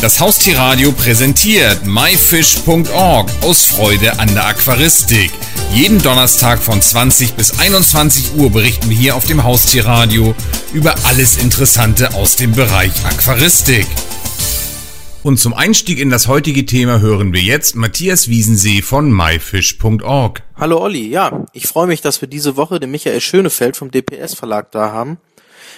Das Haustierradio präsentiert myfish.org aus Freude an der Aquaristik. Jeden Donnerstag von 20 bis 21 Uhr berichten wir hier auf dem Haustierradio über alles Interessante aus dem Bereich Aquaristik. Und zum Einstieg in das heutige Thema hören wir jetzt Matthias Wiesensee von myfish.org. Hallo Olli, ja, ich freue mich, dass wir diese Woche den Michael Schönefeld vom DPS Verlag da haben.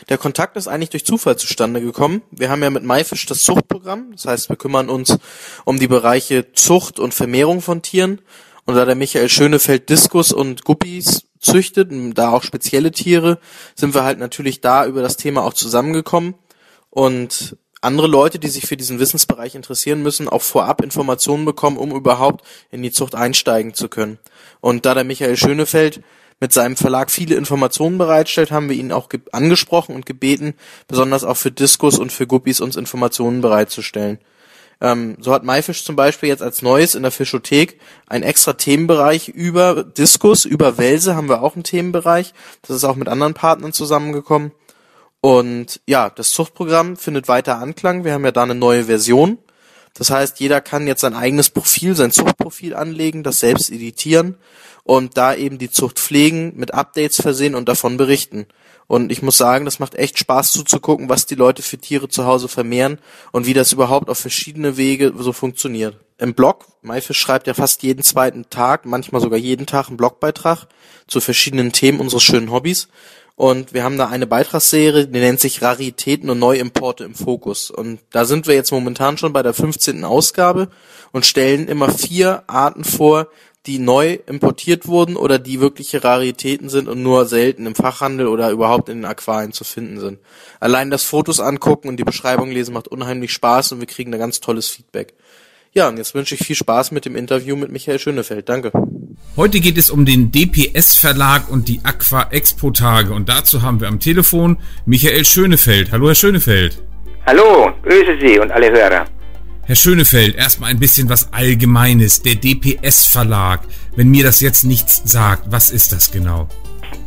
Der Kontakt ist eigentlich durch Zufall zustande gekommen. Wir haben ja mit MyFish das Zuchtprogramm. Das heißt, wir kümmern uns um die Bereiche Zucht und Vermehrung von Tieren. Und da der Michael Schönefeld Diskus und Guppies züchtet, da auch spezielle Tiere, sind wir halt natürlich da über das Thema auch zusammengekommen. Und andere Leute, die sich für diesen Wissensbereich interessieren, müssen auch vorab Informationen bekommen, um überhaupt in die Zucht einsteigen zu können. Und da der Michael Schönefeld mit seinem Verlag viele Informationen bereitstellt, haben wir ihn auch angesprochen und gebeten, besonders auch für Diskus und für Guppies uns Informationen bereitzustellen. Ähm, so hat MyFish zum Beispiel jetzt als Neues in der Fischothek einen extra Themenbereich über Diskus, über Welse haben wir auch einen Themenbereich. Das ist auch mit anderen Partnern zusammengekommen. Und ja, das Zuchtprogramm findet weiter Anklang. Wir haben ja da eine neue Version. Das heißt, jeder kann jetzt sein eigenes Profil, sein Zuchtprofil anlegen, das selbst editieren und da eben die Zucht pflegen, mit Updates versehen und davon berichten. Und ich muss sagen, das macht echt Spaß zuzugucken, was die Leute für Tiere zu Hause vermehren und wie das überhaupt auf verschiedene Wege so funktioniert. Im Blog, MyFish schreibt ja fast jeden zweiten Tag, manchmal sogar jeden Tag einen Blogbeitrag zu verschiedenen Themen unseres schönen Hobbys. Und wir haben da eine Beitragsserie, die nennt sich Raritäten und Neuimporte im Fokus. Und da sind wir jetzt momentan schon bei der 15. Ausgabe und stellen immer vier Arten vor, die neu importiert wurden oder die wirkliche Raritäten sind und nur selten im Fachhandel oder überhaupt in den Aquarien zu finden sind. Allein das Fotos angucken und die Beschreibung lesen macht unheimlich Spaß und wir kriegen da ganz tolles Feedback. Ja, und jetzt wünsche ich viel Spaß mit dem Interview mit Michael Schönefeld. Danke. Heute geht es um den DPS Verlag und die Aqua Expo Tage und dazu haben wir am Telefon Michael Schönefeld. Hallo Herr Schönefeld. Hallo, grüße Sie und alle Hörer. Herr Schönefeld, erstmal ein bisschen was Allgemeines. Der DPS Verlag. Wenn mir das jetzt nichts sagt, was ist das genau?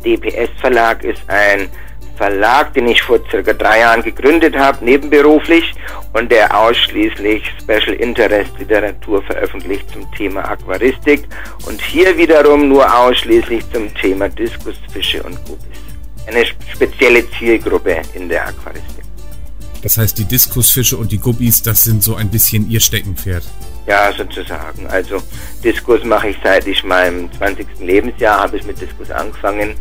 DPS Verlag ist ein Verlag, den ich vor circa drei Jahren gegründet habe, nebenberuflich und der ausschließlich Special Interest Literatur veröffentlicht zum Thema Aquaristik und hier wiederum nur ausschließlich zum Thema Diskusfische und Guppies. Eine spezielle Zielgruppe in der Aquaristik. Das heißt, die Diskusfische und die Guppies, das sind so ein bisschen ihr Steckenpferd. Ja, sozusagen. Also Diskus mache ich seit ich meinem 20. Lebensjahr habe ich mit Diskus angefangen,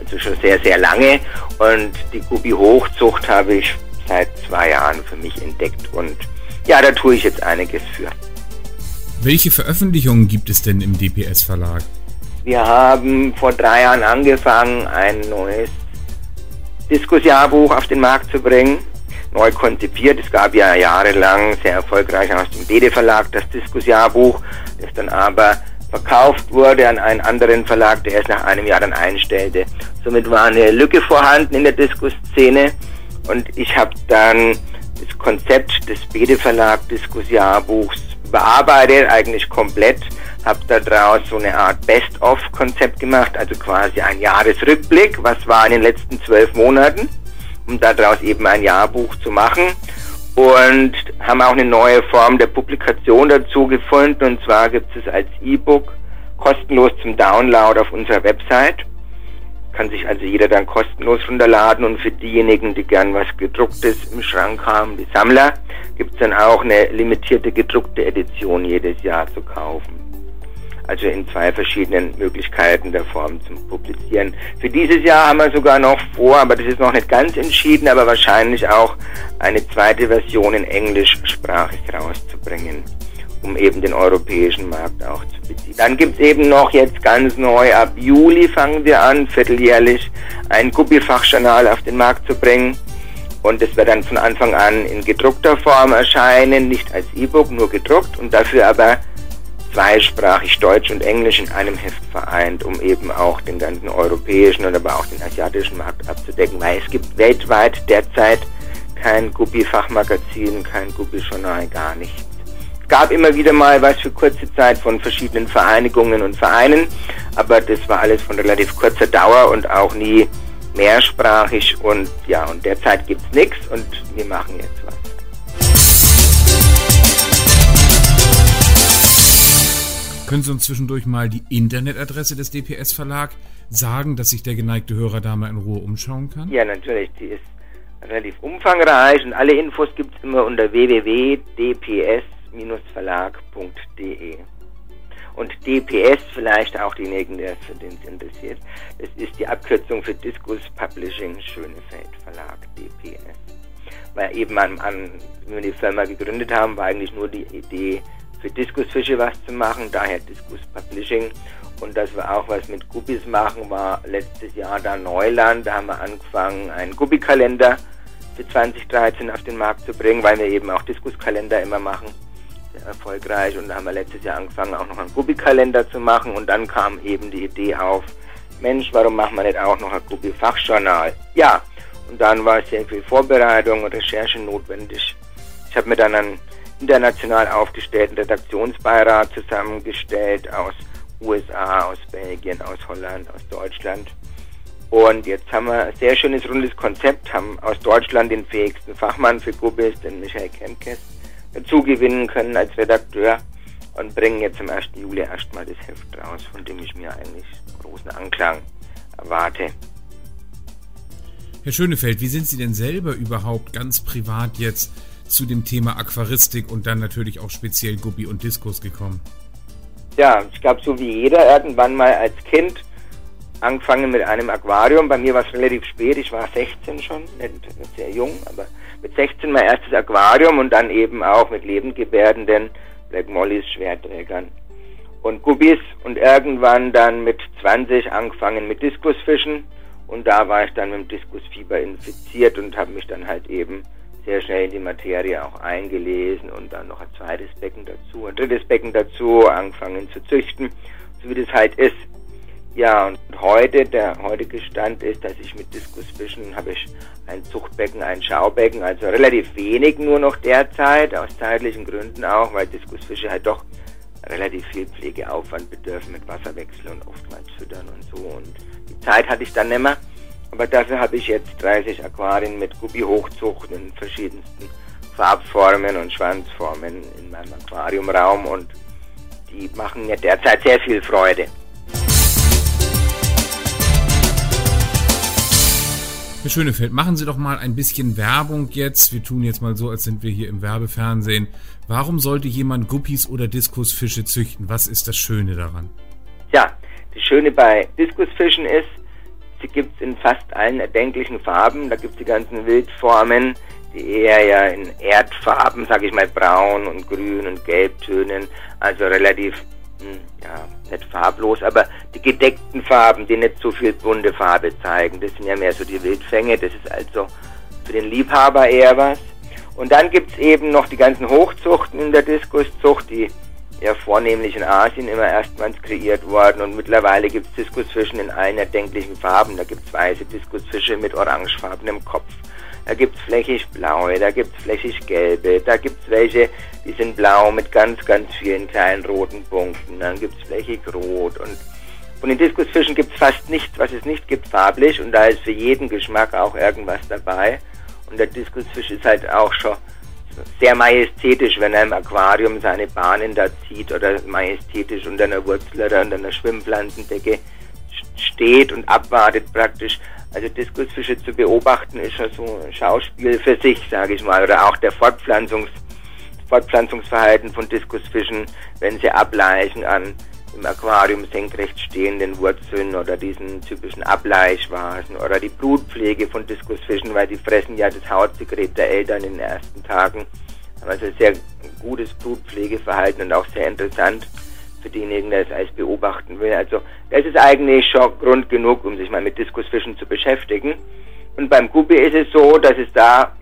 also schon sehr, sehr lange. Und die Guppi-Hochzucht habe ich seit zwei Jahren für mich entdeckt. Und ja, da tue ich jetzt einiges für. Welche Veröffentlichungen gibt es denn im DPS Verlag? Wir haben vor drei Jahren angefangen, ein neues Diskusjahrbuch auf den Markt zu bringen neu konzipiert. Es gab ja jahrelang sehr erfolgreich aus dem Bede Verlag das Diskusjahrbuch, das dann aber verkauft wurde an einen anderen Verlag, der es nach einem Jahr dann einstellte. Somit war eine Lücke vorhanden in der Diskusszene und ich habe dann das Konzept des Bede Verlag Diskusjahrbuchs bearbeitet, eigentlich komplett, habe daraus so eine Art Best-of-Konzept gemacht, also quasi ein Jahresrückblick, was war in den letzten zwölf Monaten um daraus eben ein Jahrbuch zu machen und haben auch eine neue Form der Publikation dazu gefunden. Und zwar gibt es als E-Book kostenlos zum Download auf unserer Website. Kann sich also jeder dann kostenlos runterladen. Und für diejenigen, die gern was gedrucktes im Schrank haben, die Sammler, gibt es dann auch eine limitierte gedruckte Edition jedes Jahr zu kaufen also in zwei verschiedenen Möglichkeiten der Form zum Publizieren. Für dieses Jahr haben wir sogar noch vor, aber das ist noch nicht ganz entschieden, aber wahrscheinlich auch eine zweite Version in englischsprachig rauszubringen, um eben den europäischen Markt auch zu beziehen. Dann gibt es eben noch jetzt ganz neu, ab Juli fangen wir an, vierteljährlich ein Guppi-Fachjournal auf den Markt zu bringen. Und es wird dann von Anfang an in gedruckter Form erscheinen, nicht als E-Book, nur gedruckt und dafür aber zweisprachig Deutsch und Englisch in einem Heft vereint, um eben auch den ganzen europäischen und aber auch den asiatischen Markt abzudecken, weil es gibt weltweit derzeit kein Guppi-Fachmagazin, kein Guppi-Journal, gar nichts. Es gab immer wieder mal was für kurze Zeit von verschiedenen Vereinigungen und Vereinen, aber das war alles von relativ kurzer Dauer und auch nie mehrsprachig und ja, und derzeit gibt's nichts und wir machen jetzt was. Können Sie uns zwischendurch mal die Internetadresse des DPS Verlag sagen, dass sich der geneigte Hörer da mal in Ruhe umschauen kann? Ja, natürlich. Die ist relativ umfangreich und alle Infos gibt es immer unter www.dps-verlag.de. Und DPS, vielleicht auch diejenigen, der für den es interessiert, das ist die Abkürzung für Diskus Publishing Schönefeld Verlag, DPS. Weil eben an, an, wenn wir die Firma gegründet haben, war eigentlich nur die Idee, für Diskusfische was zu machen, daher Diskus Publishing. Und dass wir auch was mit Guppies machen, war letztes Jahr da Neuland. Da haben wir angefangen, einen Guppi-Kalender für 2013 auf den Markt zu bringen, weil wir eben auch Diskuskalender immer machen. Sehr erfolgreich. Und da haben wir letztes Jahr angefangen, auch noch einen Guppi-Kalender zu machen. Und dann kam eben die Idee auf, Mensch, warum machen wir nicht auch noch ein Guppi-Fachjournal? Ja, und dann war sehr viel Vorbereitung und Recherche notwendig. Ich habe mir dann einen international aufgestellten Redaktionsbeirat zusammengestellt aus USA, aus Belgien, aus Holland, aus Deutschland. Und jetzt haben wir ein sehr schönes rundes Konzept, haben aus Deutschland den fähigsten Fachmann für Gubbis, den Michael Kemkes, dazu gewinnen können als Redakteur und bringen jetzt am 1. Juli erstmal das Heft raus, von dem ich mir eigentlich großen Anklang erwarte. Herr Schönefeld, wie sind Sie denn selber überhaupt ganz privat jetzt zu dem Thema Aquaristik und dann natürlich auch speziell Guppi und Diskus gekommen? Ja, ich glaube, so wie jeder irgendwann mal als Kind angefangen mit einem Aquarium. Bei mir war es relativ spät, ich war 16 schon, nicht sehr jung, aber mit 16 mein erstes Aquarium und dann eben auch mit lebendgebärdenden Black Mollys Schwerträgern und Guppies und irgendwann dann mit 20 angefangen mit Diskusfischen und da war ich dann mit dem Diskusfieber infiziert und habe mich dann halt eben sehr schnell in die Materie auch eingelesen und dann noch ein zweites Becken dazu, ein drittes Becken dazu, angefangen zu züchten, so wie das halt ist. Ja, und heute, der heutige Stand ist, dass ich mit Diskusfischen habe ich ein Zuchtbecken, ein Schaubecken, also relativ wenig nur noch derzeit, aus zeitlichen Gründen auch, weil Diskusfische halt doch relativ viel Pflegeaufwand bedürfen mit Wasserwechsel und oftmals füttern und so. Und die Zeit hatte ich dann nicht mehr. Aber dafür habe ich jetzt 30 Aquarien mit Guppi-Hochzucht in verschiedensten Farbformen und Schwanzformen in meinem Aquariumraum und die machen mir derzeit sehr viel Freude. Herr Schönefeld, machen Sie doch mal ein bisschen Werbung jetzt. Wir tun jetzt mal so, als sind wir hier im Werbefernsehen. Warum sollte jemand Guppies oder Diskusfische züchten? Was ist das Schöne daran? Ja, das Schöne bei Diskusfischen ist, sie gibt es in fast allen erdenklichen Farben. Da gibt es die ganzen Wildformen, die eher ja in Erdfarben, sag ich mal, braun und grün und gelbtönen, also relativ hm, ja, nicht farblos, aber die gedeckten Farben, die nicht so viel bunte Farbe zeigen, das sind ja mehr so die Wildfänge, das ist also für den Liebhaber eher was. Und dann gibt es eben noch die ganzen Hochzuchten in der Diskuszucht, die ja vornehmlich in Asien immer erstmals kreiert worden und mittlerweile gibt es Diskusfischen in allen erdenklichen Farben. Da gibt es weiße Diskusfische mit orangefarbenem Kopf. Da gibt es flächig blaue, da gibt es flächig gelbe, da gibt es welche, die sind blau mit ganz, ganz vielen kleinen roten Punkten. Dann gibt es flächig rot und von den Diskusfischen gibt es fast nichts, was es nicht gibt, farblich. Und da ist für jeden Geschmack auch irgendwas dabei. Und der Diskusfisch ist halt auch schon sehr majestätisch, wenn er im Aquarium seine Bahnen da zieht oder majestätisch unter einer Wurzel oder unter einer Schwimmpflanzendecke steht und abwartet praktisch. Also Diskusfische zu beobachten ist schon so ein Schauspiel für sich, sage ich mal. Oder auch der Fortpflanzungs, Fortpflanzungsverhalten von Diskusfischen, wenn sie ableichen an im Aquarium senkrecht stehenden Wurzeln oder diesen typischen Ableichvasen oder die Brutpflege von Diskusfischen, weil die fressen ja das Hautsekret der Eltern in den ersten Tagen. Also sehr gutes Brutpflegeverhalten und auch sehr interessant für denjenigen, der es als beobachten will. Also das ist eigentlich schon Grund genug, um sich mal mit Diskusfischen zu beschäftigen. Und beim Guppi ist es so, dass es da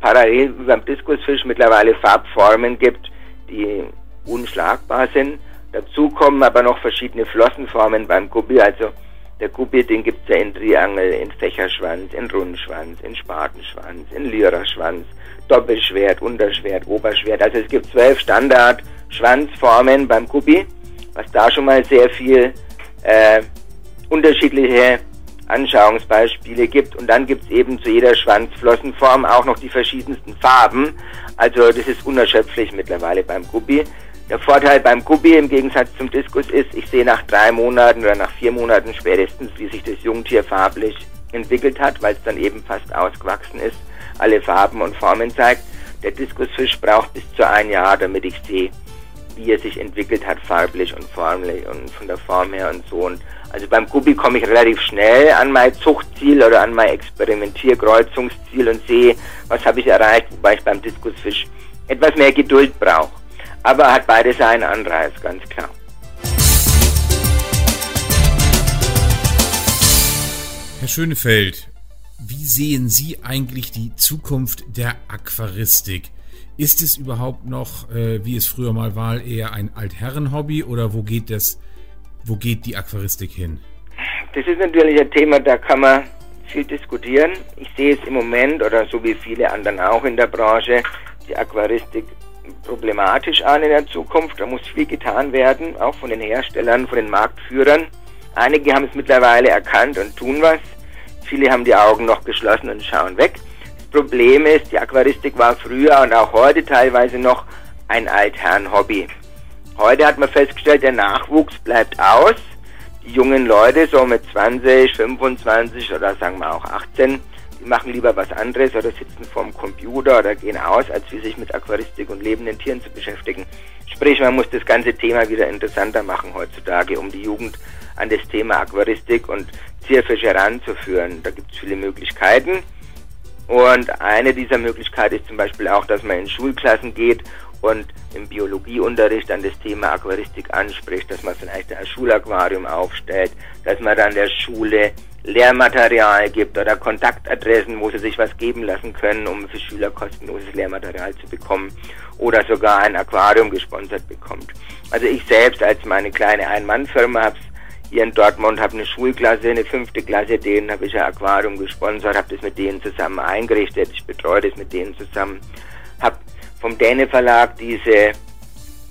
parallel beim Diskusfisch mittlerweile Farbformen gibt, die unschlagbar sind. Dazu kommen aber noch verschiedene Flossenformen beim Guppi. Also der Guppi, den gibt es ja in Triangel, in Fächerschwanz, in Rundschwanz, in Spatenschwanz, in Lyrerschwanz, Doppelschwert, Unterschwert, Oberschwert. Also es gibt zwölf Standard-Schwanzformen beim Guppi was da schon mal sehr viel äh, unterschiedliche Anschauungsbeispiele gibt. Und dann gibt es eben zu jeder Schwanzflossenform auch noch die verschiedensten Farben. Also das ist unerschöpflich mittlerweile beim Guppi. Der Vorteil beim Gubi im Gegensatz zum Diskus ist, ich sehe nach drei Monaten oder nach vier Monaten spätestens, wie sich das Jungtier farblich entwickelt hat, weil es dann eben fast ausgewachsen ist, alle Farben und Formen zeigt. Der Diskusfisch braucht bis zu ein Jahr, damit ich sehe, wie er sich entwickelt hat, farblich und formlich und von der Form her und so. Und also beim Gubi komme ich relativ schnell an mein Zuchtziel oder an mein Experimentierkreuzungsziel und sehe, was habe ich erreicht, wobei ich beim Diskusfisch etwas mehr Geduld brauche. Aber hat beide seinen Anreiz, ganz klar. Herr Schönefeld, wie sehen Sie eigentlich die Zukunft der Aquaristik? Ist es überhaupt noch, äh, wie es früher mal war, eher ein Altherrenhobby oder wo geht das, wo geht die Aquaristik hin? Das ist natürlich ein Thema, da kann man viel diskutieren. Ich sehe es im Moment oder so wie viele anderen auch in der Branche, die Aquaristik problematisch an in der Zukunft. Da muss viel getan werden, auch von den Herstellern, von den Marktführern. Einige haben es mittlerweile erkannt und tun was. Viele haben die Augen noch geschlossen und schauen weg. Problem ist, die Aquaristik war früher und auch heute teilweise noch ein Altherrenhobby. Heute hat man festgestellt, der Nachwuchs bleibt aus. Die jungen Leute, so mit 20, 25 oder sagen wir auch 18, die machen lieber was anderes oder sitzen vorm Computer oder gehen aus, als wie sich mit Aquaristik und lebenden Tieren zu beschäftigen. Sprich, man muss das ganze Thema wieder interessanter machen heutzutage, um die Jugend an das Thema Aquaristik und Zierfisch heranzuführen. Da gibt es viele Möglichkeiten. Und eine dieser Möglichkeiten ist zum Beispiel auch, dass man in Schulklassen geht und im Biologieunterricht dann das Thema Aquaristik anspricht, dass man vielleicht ein Schulaquarium aufstellt, dass man dann der Schule Lehrmaterial gibt oder Kontaktadressen, wo sie sich was geben lassen können, um für Schüler kostenloses Lehrmaterial zu bekommen oder sogar ein Aquarium gesponsert bekommt. Also ich selbst als meine kleine Ein-Mann-Firma habe hier in Dortmund, habe eine Schulklasse, eine fünfte Klasse, denen habe ich ein Aquarium gesponsert, habe das mit denen zusammen eingerichtet, ich betreue das mit denen zusammen, habe vom Däne Verlag diese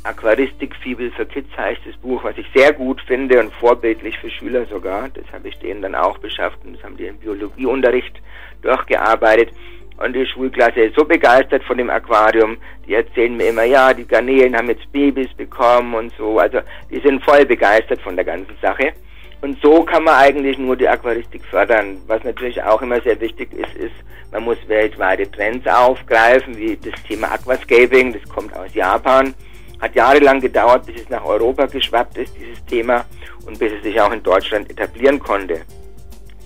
Aquaristik-Fibel für Kids heißt das Buch, was ich sehr gut finde und vorbildlich für Schüler sogar. Das habe ich denen dann auch beschafft und das haben die im Biologieunterricht durchgearbeitet. Und die Schulklasse ist so begeistert von dem Aquarium, die erzählen mir immer, ja, die Garnelen haben jetzt Babys bekommen und so. Also die sind voll begeistert von der ganzen Sache. Und so kann man eigentlich nur die Aquaristik fördern. Was natürlich auch immer sehr wichtig ist, ist, man muss weltweite Trends aufgreifen, wie das Thema Aquascaping, das kommt aus Japan. Hat jahrelang gedauert, bis es nach Europa geschwappt ist, dieses Thema, und bis es sich auch in Deutschland etablieren konnte.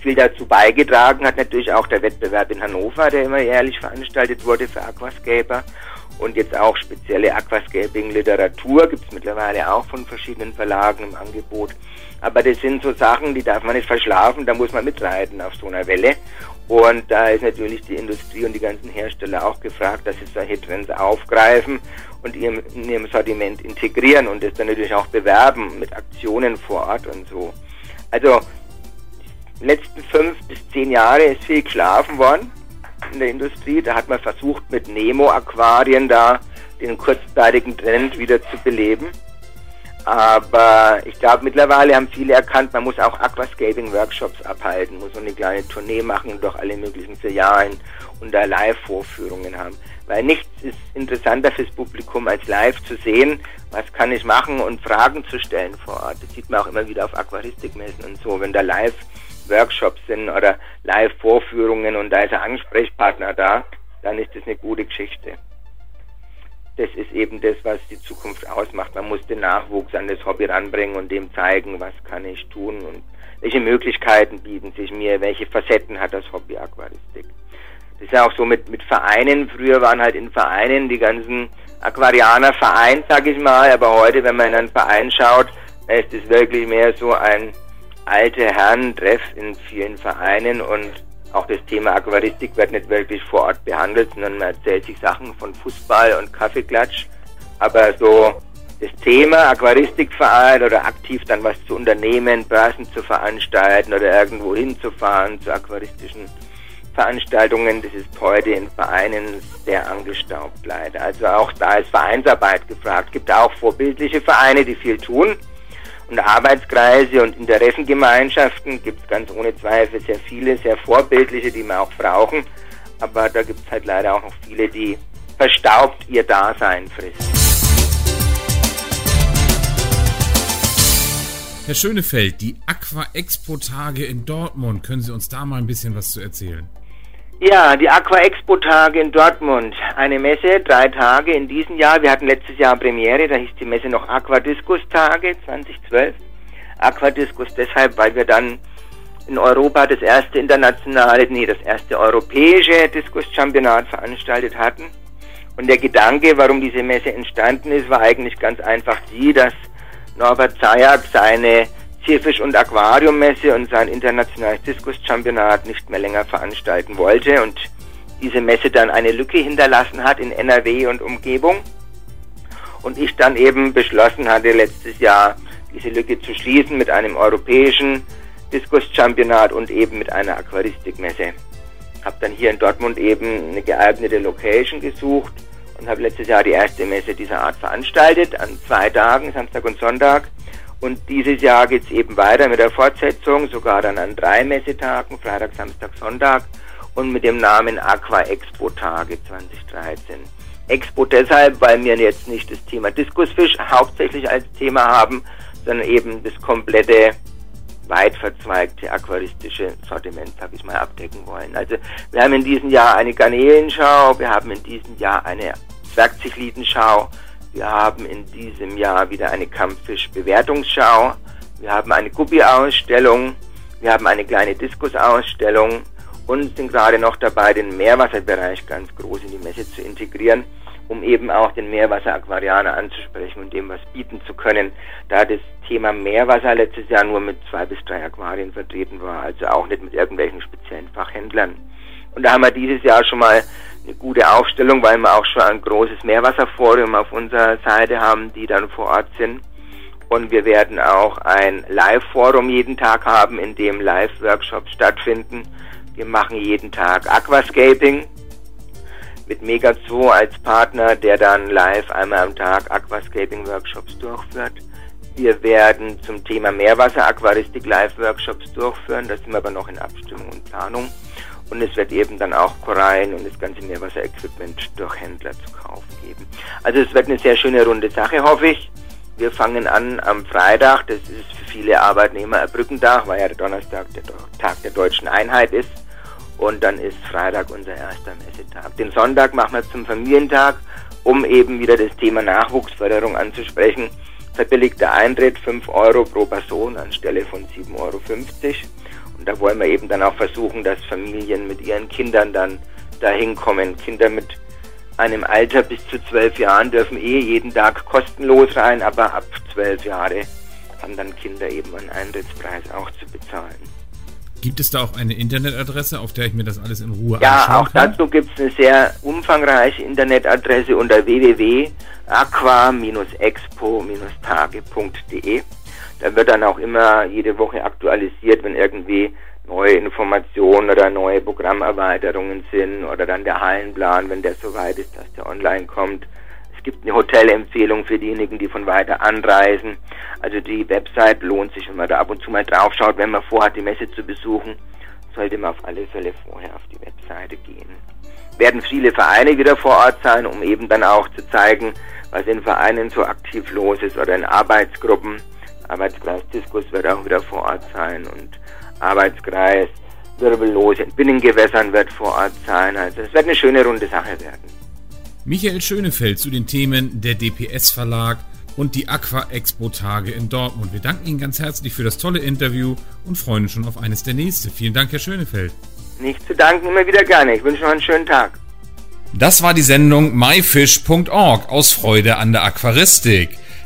Viel dazu beigetragen hat natürlich auch der Wettbewerb in Hannover, der immer jährlich veranstaltet wurde für Aquascaper. Und jetzt auch spezielle Aquascaping-Literatur gibt es mittlerweile auch von verschiedenen Verlagen im Angebot. Aber das sind so Sachen, die darf man nicht verschlafen, da muss man mitreiten auf so einer Welle. Und da ist natürlich die Industrie und die ganzen Hersteller auch gefragt, dass sie solche Trends aufgreifen und in ihrem Sortiment integrieren und das dann natürlich auch bewerben mit Aktionen vor Ort und so. Also letzten fünf bis zehn Jahre ist viel geschlafen worden in der Industrie. Da hat man versucht, mit Nemo-Aquarien da den kurzzeitigen Trend wieder zu beleben. Aber ich glaube, mittlerweile haben viele erkannt, man muss auch Aquascaping-Workshops abhalten, muss so eine kleine Tournee machen durch alle möglichen Filialen und da Live-Vorführungen haben. Weil nichts ist interessanter fürs Publikum, als live zu sehen, was kann ich machen und Fragen zu stellen vor Ort. Das sieht man auch immer wieder auf Aquaristikmessen und so, wenn da live Workshops sind oder Live-Vorführungen und da ist ein Ansprechpartner da, dann ist das eine gute Geschichte. Das ist eben das, was die Zukunft ausmacht. Man muss den Nachwuchs an das Hobby ranbringen und dem zeigen, was kann ich tun und welche Möglichkeiten bieten sich mir, welche Facetten hat das Hobby Aquaristik. Das ist ja auch so mit, mit Vereinen. Früher waren halt in Vereinen die ganzen Aquarianer vereint, sag ich mal, aber heute, wenn man in einen Verein schaut, ist es wirklich mehr so ein alte Herren-Treff in vielen Vereinen und auch das Thema Aquaristik wird nicht wirklich vor Ort behandelt, sondern man erzählt sich Sachen von Fußball und Kaffeeklatsch. Aber so das Thema Aquaristikverein oder aktiv dann was zu unternehmen, Börsen zu veranstalten oder irgendwo hinzufahren zu aquaristischen Veranstaltungen, das ist heute in Vereinen sehr angestaubt leider. Also auch da ist Vereinsarbeit gefragt. Gibt auch vorbildliche Vereine, die viel tun und Arbeitskreise und Interessengemeinschaften gibt es ganz ohne Zweifel sehr viele, sehr vorbildliche, die wir auch brauchen. Aber da gibt es halt leider auch noch viele, die verstaubt ihr Dasein frisst. Herr Schönefeld, die Aqua Expo Tage in Dortmund, können Sie uns da mal ein bisschen was zu erzählen? Ja, die Aqua Expo Tage in Dortmund. Eine Messe, drei Tage in diesem Jahr. Wir hatten letztes Jahr Premiere, da hieß die Messe noch Aqua Discus Tage 2012. Aqua Discus deshalb, weil wir dann in Europa das erste internationale, nee, das erste europäische Diskus-Championat veranstaltet hatten. Und der Gedanke, warum diese Messe entstanden ist, war eigentlich ganz einfach die, dass Norbert Zayak seine Zierfisch- und Aquariummesse und sein internationales Diskus-Championat nicht mehr länger veranstalten wollte und diese Messe dann eine Lücke hinterlassen hat in NRW und Umgebung. Und ich dann eben beschlossen hatte, letztes Jahr diese Lücke zu schließen mit einem europäischen Diskus-Championat und eben mit einer Aquaristikmesse. Habe dann hier in Dortmund eben eine geeignete Location gesucht und habe letztes Jahr die erste Messe dieser Art veranstaltet, an zwei Tagen, Samstag und Sonntag. Und dieses Jahr geht es eben weiter mit der Fortsetzung, sogar dann an drei Messetagen, Freitag, Samstag, Sonntag und mit dem Namen Aqua Expo Tage 2013. Expo deshalb, weil wir jetzt nicht das Thema Diskusfisch hauptsächlich als Thema haben, sondern eben das komplette weit verzweigte aquaristische Sortiment, sag ich mal, abdecken wollen. Also wir haben in diesem Jahr eine Garnelenschau, wir haben in diesem Jahr eine Zwergzichlitenschau, wir haben in diesem Jahr wieder eine Kampffischbewertungsschau, wir haben eine Guppi-Ausstellung, wir haben eine kleine Diskusausstellung und sind gerade noch dabei, den Meerwasserbereich ganz groß in die Messe zu integrieren um eben auch den Meerwasser-Aquarianer anzusprechen und dem was bieten zu können, da das Thema Meerwasser letztes Jahr nur mit zwei bis drei Aquarien vertreten war, also auch nicht mit irgendwelchen speziellen Fachhändlern. Und da haben wir dieses Jahr schon mal eine gute Aufstellung, weil wir auch schon ein großes Meerwasserforum auf unserer Seite haben, die dann vor Ort sind. Und wir werden auch ein Live-Forum jeden Tag haben, in dem Live-Workshops stattfinden. Wir machen jeden Tag Aquascaping, mit Megazoo als Partner, der dann live einmal am Tag Aquascaping-Workshops durchführt. Wir werden zum Thema Meerwasser-Aquaristik Live-Workshops durchführen. Das sind wir aber noch in Abstimmung und Planung. Und es wird eben dann auch Korallen und das ganze Meerwasser-Equipment durch Händler zu kaufen geben. Also es wird eine sehr schöne runde Sache, hoffe ich. Wir fangen an am Freitag. Das ist für viele Arbeitnehmer ein Brückentag, weil ja der Donnerstag der Tag der deutschen Einheit ist. Und dann ist Freitag unser erster Messetag. Den Sonntag machen wir zum Familientag, um eben wieder das Thema Nachwuchsförderung anzusprechen. Verbilligter Eintritt 5 Euro pro Person anstelle von 7,50 Euro. Und da wollen wir eben dann auch versuchen, dass Familien mit ihren Kindern dann dahin kommen. Kinder mit einem Alter bis zu zwölf Jahren dürfen eh jeden Tag kostenlos rein, aber ab zwölf Jahre haben dann Kinder eben einen Eintrittspreis auch zu bezahlen. Gibt es da auch eine Internetadresse, auf der ich mir das alles in Ruhe ja, anschauen kann? Ja, auch dazu gibt es eine sehr umfangreiche Internetadresse unter www.aqua-expo-tage.de. Da wird dann auch immer jede Woche aktualisiert, wenn irgendwie neue Informationen oder neue Programmerweiterungen sind oder dann der Hallenplan, wenn der soweit ist, dass der online kommt. Es gibt eine Hotelempfehlung für diejenigen, die von weiter anreisen. Also die Website lohnt sich, wenn man da ab und zu mal drauf schaut, wenn man vorhat, die Messe zu besuchen, sollte man auf alle Fälle vorher auf die Webseite gehen. Werden viele Vereine wieder vor Ort sein, um eben dann auch zu zeigen, was in Vereinen so aktiv los ist oder in Arbeitsgruppen. Arbeitskreis Diskus wird auch wieder vor Ort sein und Arbeitskreis Wirbellos in Binnengewässern wird vor Ort sein. Also es wird eine schöne runde Sache werden. Michael Schönefeld zu den Themen der DPS Verlag und die Aqua Expo Tage in Dortmund. Wir danken Ihnen ganz herzlich für das tolle Interview und freuen uns schon auf eines der nächsten. Vielen Dank, Herr Schönefeld. Nicht zu danken, immer wieder gerne. Ich wünsche noch einen schönen Tag. Das war die Sendung myfish.org aus Freude an der Aquaristik.